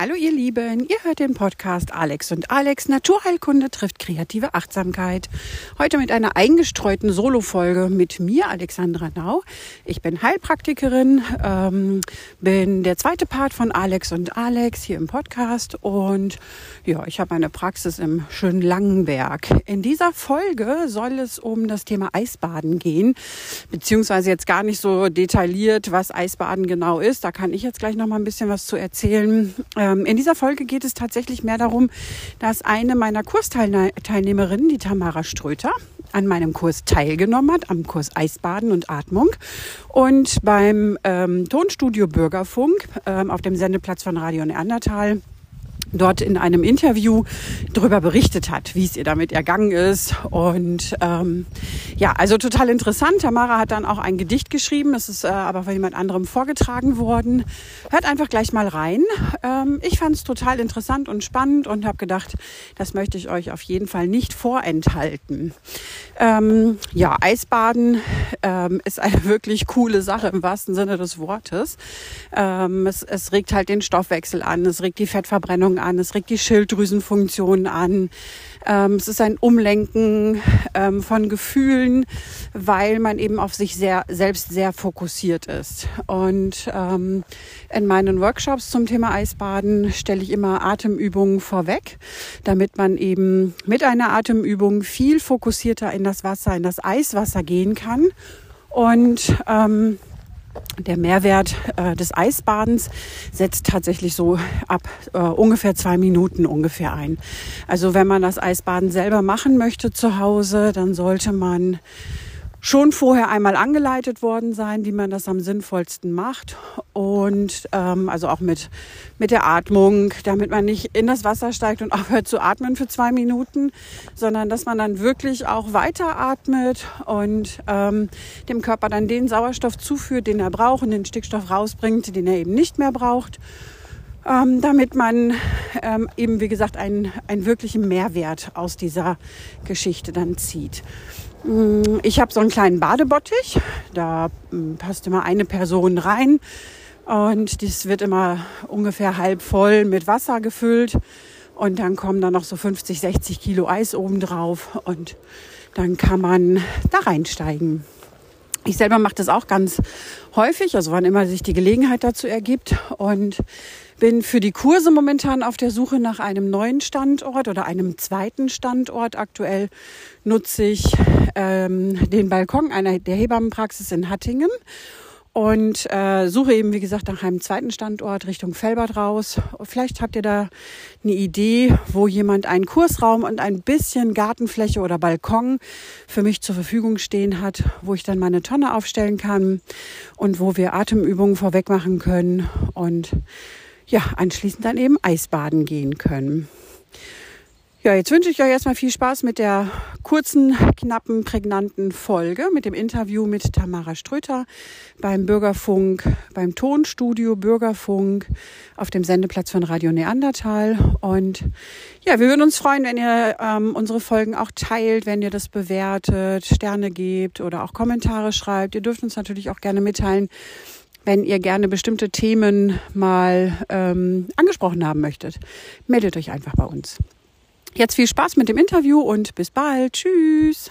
Hallo ihr Lieben, ihr hört den Podcast Alex und Alex Naturheilkunde trifft kreative Achtsamkeit. Heute mit einer eingestreuten Solo-Folge mit mir, Alexandra Nau. Ich bin Heilpraktikerin, ähm, bin der zweite Part von Alex und Alex hier im Podcast und ja, ich habe eine Praxis im schönen Langenberg. In dieser Folge soll es um das Thema Eisbaden gehen, beziehungsweise jetzt gar nicht so detailliert, was Eisbaden genau ist. Da kann ich jetzt gleich noch mal ein bisschen was zu erzählen. Ähm, in dieser Folge geht es tatsächlich mehr darum, dass eine meiner Kursteilnehmerinnen, die Tamara Ströter, an meinem Kurs teilgenommen hat, am Kurs Eisbaden und Atmung. Und beim ähm, Tonstudio Bürgerfunk ähm, auf dem Sendeplatz von Radio Neandertal dort in einem Interview darüber berichtet hat, wie es ihr damit ergangen ist. Und ähm, ja, also total interessant. Tamara hat dann auch ein Gedicht geschrieben, das ist äh, aber von jemand anderem vorgetragen worden. Hört einfach gleich mal rein. Ähm, ich fand es total interessant und spannend und habe gedacht, das möchte ich euch auf jeden Fall nicht vorenthalten. Ähm, ja, Eisbaden ähm, ist eine wirklich coole Sache im wahrsten Sinne des Wortes. Ähm, es, es regt halt den Stoffwechsel an, es regt die Fettverbrennung an, es regt die Schilddrüsenfunktion an. Ähm, es ist ein Umlenken ähm, von Gefühlen, weil man eben auf sich sehr, selbst sehr fokussiert ist. Und ähm, in meinen Workshops zum Thema Eisbaden stelle ich immer Atemübungen vorweg, damit man eben mit einer Atemübung viel fokussierter in das Wasser, in das Eiswasser gehen kann. Und ähm, der Mehrwert äh, des Eisbadens setzt tatsächlich so ab äh, ungefähr zwei Minuten ungefähr ein. Also wenn man das Eisbaden selber machen möchte zu Hause, dann sollte man schon vorher einmal angeleitet worden sein, wie man das am sinnvollsten macht. Und ähm, also auch mit, mit der Atmung, damit man nicht in das Wasser steigt und aufhört zu atmen für zwei Minuten, sondern dass man dann wirklich auch weiter atmet und ähm, dem Körper dann den Sauerstoff zuführt, den er braucht und den Stickstoff rausbringt, den er eben nicht mehr braucht. Ähm, damit man ähm, eben, wie gesagt, einen, einen wirklichen Mehrwert aus dieser Geschichte dann zieht. Mm, ich habe so einen kleinen Badebottich, da mm, passt immer eine Person rein. Und das wird immer ungefähr halb voll mit Wasser gefüllt. Und dann kommen da noch so 50, 60 Kilo Eis oben drauf und dann kann man da reinsteigen. Ich selber mache das auch ganz häufig, also wann immer sich die Gelegenheit dazu ergibt. Und bin für die Kurse momentan auf der Suche nach einem neuen Standort oder einem zweiten Standort. Aktuell nutze ich ähm, den Balkon einer der Hebammenpraxis in Hattingen und äh, suche eben, wie gesagt, nach einem zweiten Standort Richtung Felbert raus. Vielleicht habt ihr da eine Idee, wo jemand einen Kursraum und ein bisschen Gartenfläche oder Balkon für mich zur Verfügung stehen hat, wo ich dann meine Tonne aufstellen kann und wo wir Atemübungen vorweg machen können und ja, anschließend dann eben Eisbaden gehen können. Ja, jetzt wünsche ich euch erstmal viel Spaß mit der kurzen, knappen, prägnanten Folge mit dem Interview mit Tamara Ströter beim Bürgerfunk, beim Tonstudio Bürgerfunk auf dem Sendeplatz von Radio Neandertal. Und ja, wir würden uns freuen, wenn ihr ähm, unsere Folgen auch teilt, wenn ihr das bewertet, Sterne gebt oder auch Kommentare schreibt. Ihr dürft uns natürlich auch gerne mitteilen, wenn ihr gerne bestimmte Themen mal ähm, angesprochen haben möchtet, meldet euch einfach bei uns. Jetzt viel Spaß mit dem Interview und bis bald. Tschüss.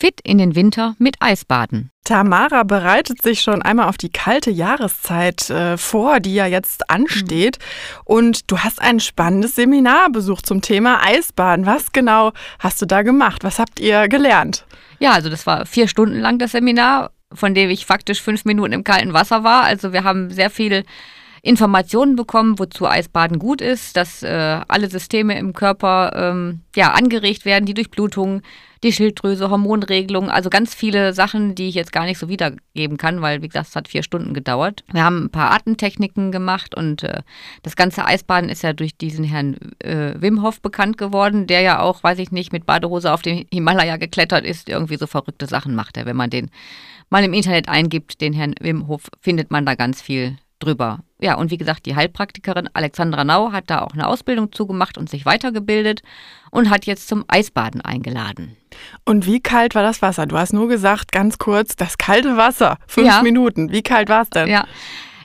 Fit in den Winter mit Eisbaden. Tamara bereitet sich schon einmal auf die kalte Jahreszeit äh, vor, die ja jetzt ansteht. Mhm. Und du hast ein spannendes Seminar besucht zum Thema Eisbaden. Was genau hast du da gemacht? Was habt ihr gelernt? Ja, also das war vier Stunden lang das Seminar von dem ich faktisch fünf Minuten im kalten Wasser war. Also wir haben sehr viel Informationen bekommen, wozu Eisbaden gut ist, dass äh, alle Systeme im Körper ähm, ja, angeregt werden, die Durchblutung, die Schilddrüse, Hormonregelung, also ganz viele Sachen, die ich jetzt gar nicht so wiedergeben kann, weil, wie gesagt, es hat vier Stunden gedauert. Wir haben ein paar Atemtechniken gemacht und äh, das ganze Eisbaden ist ja durch diesen Herrn äh, Wim Hof bekannt geworden, der ja auch, weiß ich nicht, mit Badehose auf den Himalaya geklettert ist, irgendwie so verrückte Sachen macht er. Wenn man den mal im Internet eingibt, den Herrn Wim Hof, findet man da ganz viel drüber. Ja, und wie gesagt, die Heilpraktikerin Alexandra Nau hat da auch eine Ausbildung zugemacht und sich weitergebildet und hat jetzt zum Eisbaden eingeladen. Und wie kalt war das Wasser? Du hast nur gesagt, ganz kurz, das kalte Wasser, fünf ja. Minuten. Wie kalt war es denn? Ja.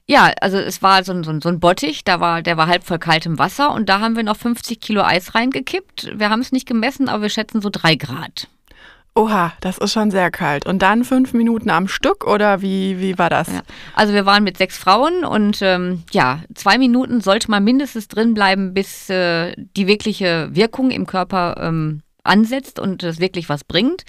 Ja, also es war so ein, so, ein, so ein Bottich, da war, der war halb voll kaltem Wasser und da haben wir noch 50 Kilo Eis reingekippt. Wir haben es nicht gemessen, aber wir schätzen so drei Grad. Oha, das ist schon sehr kalt. Und dann fünf Minuten am Stück oder wie, wie war das? Ja. Also wir waren mit sechs Frauen und ähm, ja, zwei Minuten sollte man mindestens drin bleiben, bis äh, die wirkliche Wirkung im Körper ähm, ansetzt und es wirklich was bringt.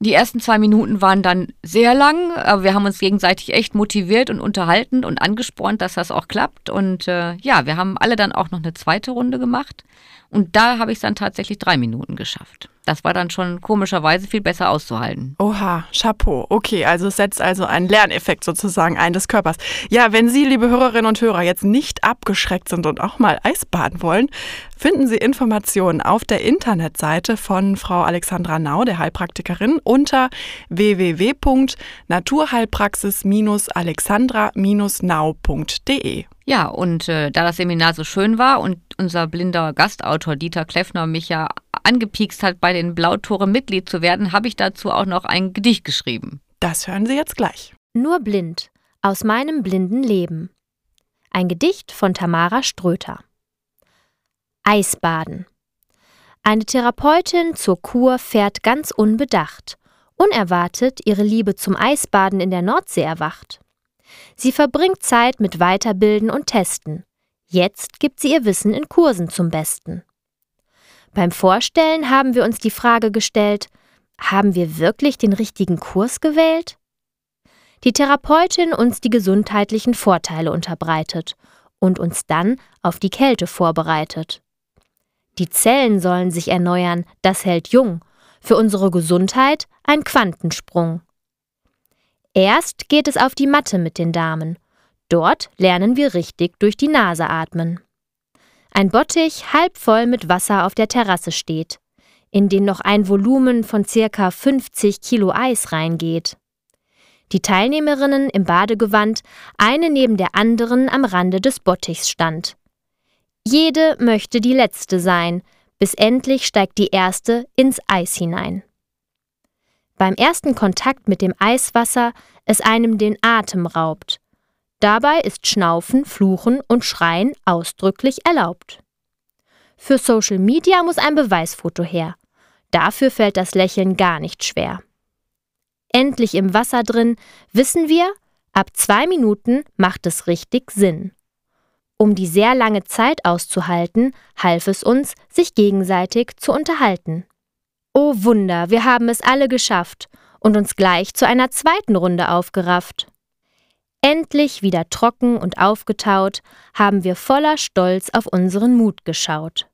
Die ersten zwei Minuten waren dann sehr lang, aber wir haben uns gegenseitig echt motiviert und unterhalten und angespornt, dass das auch klappt. Und äh, ja, wir haben alle dann auch noch eine zweite Runde gemacht. Und da habe ich es dann tatsächlich drei Minuten geschafft. Das war dann schon komischerweise viel besser auszuhalten. Oha, Chapeau. Okay, also es setzt also einen Lerneffekt sozusagen ein des Körpers. Ja, wenn Sie, liebe Hörerinnen und Hörer, jetzt nicht abgeschreckt sind und auch mal Eisbaden wollen, finden Sie Informationen auf der Internetseite von Frau Alexandra Nau, der Heilpraktikerin, unter www.naturheilpraxis-alexandra-nau.de. Ja, und äh, da das Seminar so schön war und unser blinder Gastautor Dieter Kleffner mich ja angepiekst hat, bei den Blautore Mitglied zu werden, habe ich dazu auch noch ein Gedicht geschrieben. Das hören Sie jetzt gleich. Nur blind aus meinem blinden Leben. Ein Gedicht von Tamara Ströter. Eisbaden. Eine Therapeutin zur Kur fährt ganz unbedacht. Unerwartet ihre Liebe zum Eisbaden in der Nordsee erwacht. Sie verbringt Zeit mit Weiterbilden und Testen. Jetzt gibt sie ihr Wissen in Kursen zum Besten. Beim Vorstellen haben wir uns die Frage gestellt, haben wir wirklich den richtigen Kurs gewählt? Die Therapeutin uns die gesundheitlichen Vorteile unterbreitet und uns dann auf die Kälte vorbereitet. Die Zellen sollen sich erneuern, das hält jung, für unsere Gesundheit ein Quantensprung. Erst geht es auf die Matte mit den Damen. Dort lernen wir richtig durch die Nase atmen. Ein Bottich halb voll mit Wasser auf der Terrasse steht, in den noch ein Volumen von circa 50 Kilo Eis reingeht. Die Teilnehmerinnen im Badegewand, eine neben der anderen am Rande des Bottichs stand. Jede möchte die letzte sein, bis endlich steigt die erste ins Eis hinein beim ersten Kontakt mit dem Eiswasser es einem den Atem raubt. Dabei ist Schnaufen, Fluchen und Schreien ausdrücklich erlaubt. Für Social Media muss ein Beweisfoto her. Dafür fällt das Lächeln gar nicht schwer. Endlich im Wasser drin, wissen wir, ab zwei Minuten macht es richtig Sinn. Um die sehr lange Zeit auszuhalten, half es uns, sich gegenseitig zu unterhalten. Oh Wunder, wir haben es alle geschafft und uns gleich zu einer zweiten Runde aufgerafft. Endlich wieder trocken und aufgetaut, haben wir voller Stolz auf unseren Mut geschaut.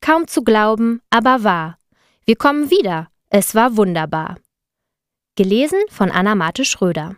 Kaum zu glauben, aber wahr. Wir kommen wieder. Es war wunderbar. Gelesen von Anna Mate Schröder.